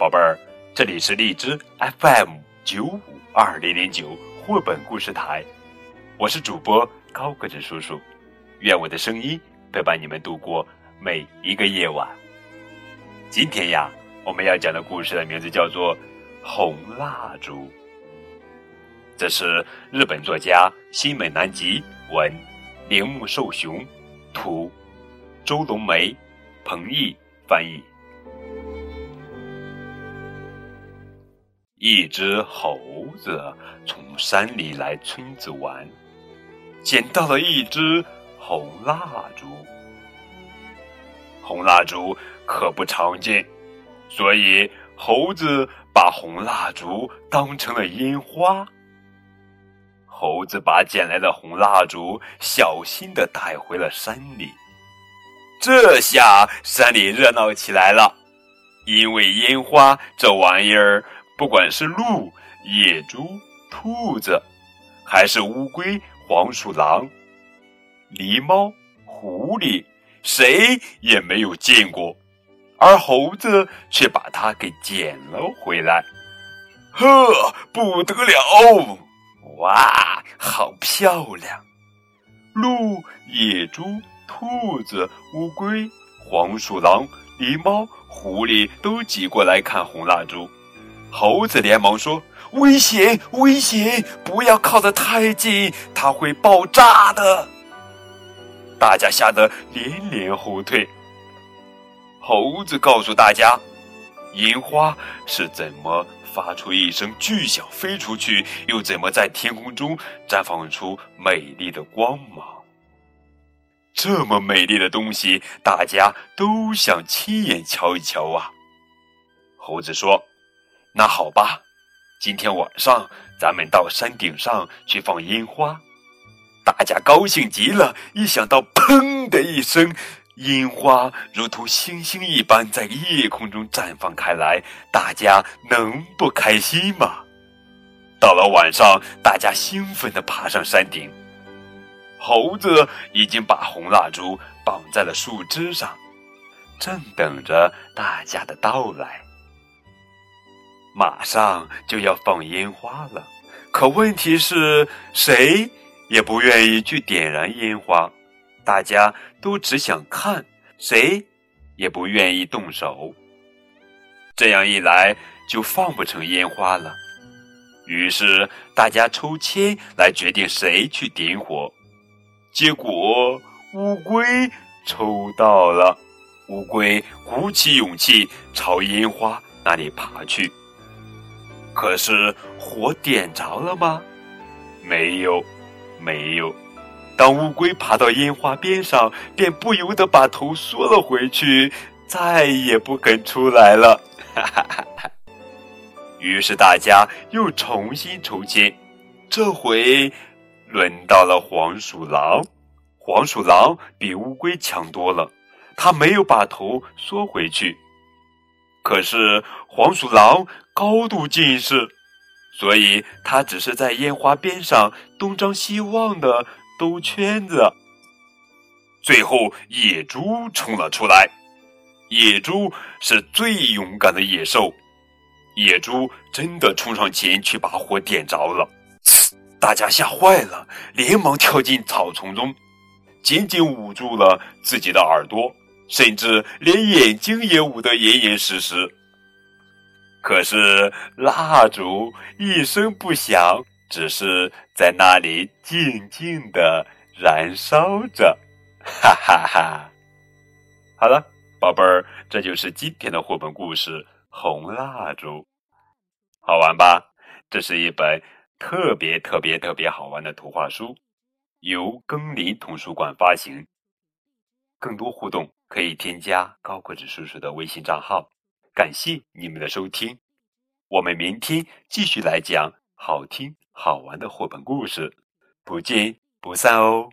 宝贝儿，这里是荔枝 FM 九五二零零九绘本故事台，我是主播高个子叔叔，愿我的声音陪伴你们度过每一个夜晚。今天呀，我们要讲的故事的名字叫做《红蜡烛》，这是日本作家新美南吉文，铃木寿雄图，周龙梅、彭毅翻译。一只猴子从山里来村子玩，捡到了一只红蜡烛。红蜡烛可不常见，所以猴子把红蜡烛当成了烟花。猴子把捡来的红蜡烛小心的带回了山里，这下山里热闹起来了，因为烟花这玩意儿。不管是鹿、野猪、兔子，还是乌龟、黄鼠狼、狸猫、狐狸，谁也没有见过，而猴子却把它给捡了回来。呵，不得了！哇，好漂亮！鹿、野猪、兔子、乌龟、黄鼠狼、狸猫、狐狸都挤过来看红蜡烛。猴子连忙说：“危险，危险！不要靠得太近，它会爆炸的。”大家吓得连连后退。猴子告诉大家：“烟花是怎么发出一声巨响飞出去，又怎么在天空中绽放出美丽的光芒？这么美丽的东西，大家都想亲眼瞧一瞧啊！”猴子说。那好吧，今天晚上咱们到山顶上去放烟花。大家高兴极了，一想到“砰”的一声，烟花如同星星一般在夜空中绽放开来，大家能不开心吗？到了晚上，大家兴奋地爬上山顶。猴子已经把红蜡烛绑在了树枝上，正等着大家的到来。马上就要放烟花了，可问题是谁也不愿意去点燃烟花，大家都只想看，谁也不愿意动手。这样一来，就放不成烟花了。于是大家抽签来决定谁去点火。结果乌龟抽到了，乌龟鼓起勇气朝烟花那里爬去。可是火点着了吗？没有，没有。当乌龟爬到烟花边上，便不由得把头缩了回去，再也不肯出来了。哈哈哈哈于是大家又重新抽签，这回轮到了黄鼠狼。黄鼠狼比乌龟强多了，它没有把头缩回去。可是黄鼠狼高度近视，所以它只是在烟花边上东张西望的兜圈子。最后，野猪冲了出来。野猪是最勇敢的野兽，野猪真的冲上前去把火点着了。大家吓坏了，连忙跳进草丛中，紧紧捂住了自己的耳朵。甚至连眼睛也捂得严严实实。可是蜡烛一声不响，只是在那里静静的燃烧着。哈哈哈！好了，宝贝儿，这就是今天的绘本故事《红蜡烛》，好玩吧？这是一本特别特别特别好玩的图画书，由耕林图书馆发行。更多互动。可以添加高个子叔叔的微信账号，感谢你们的收听，我们明天继续来讲好听好玩的绘本故事，不见不散哦。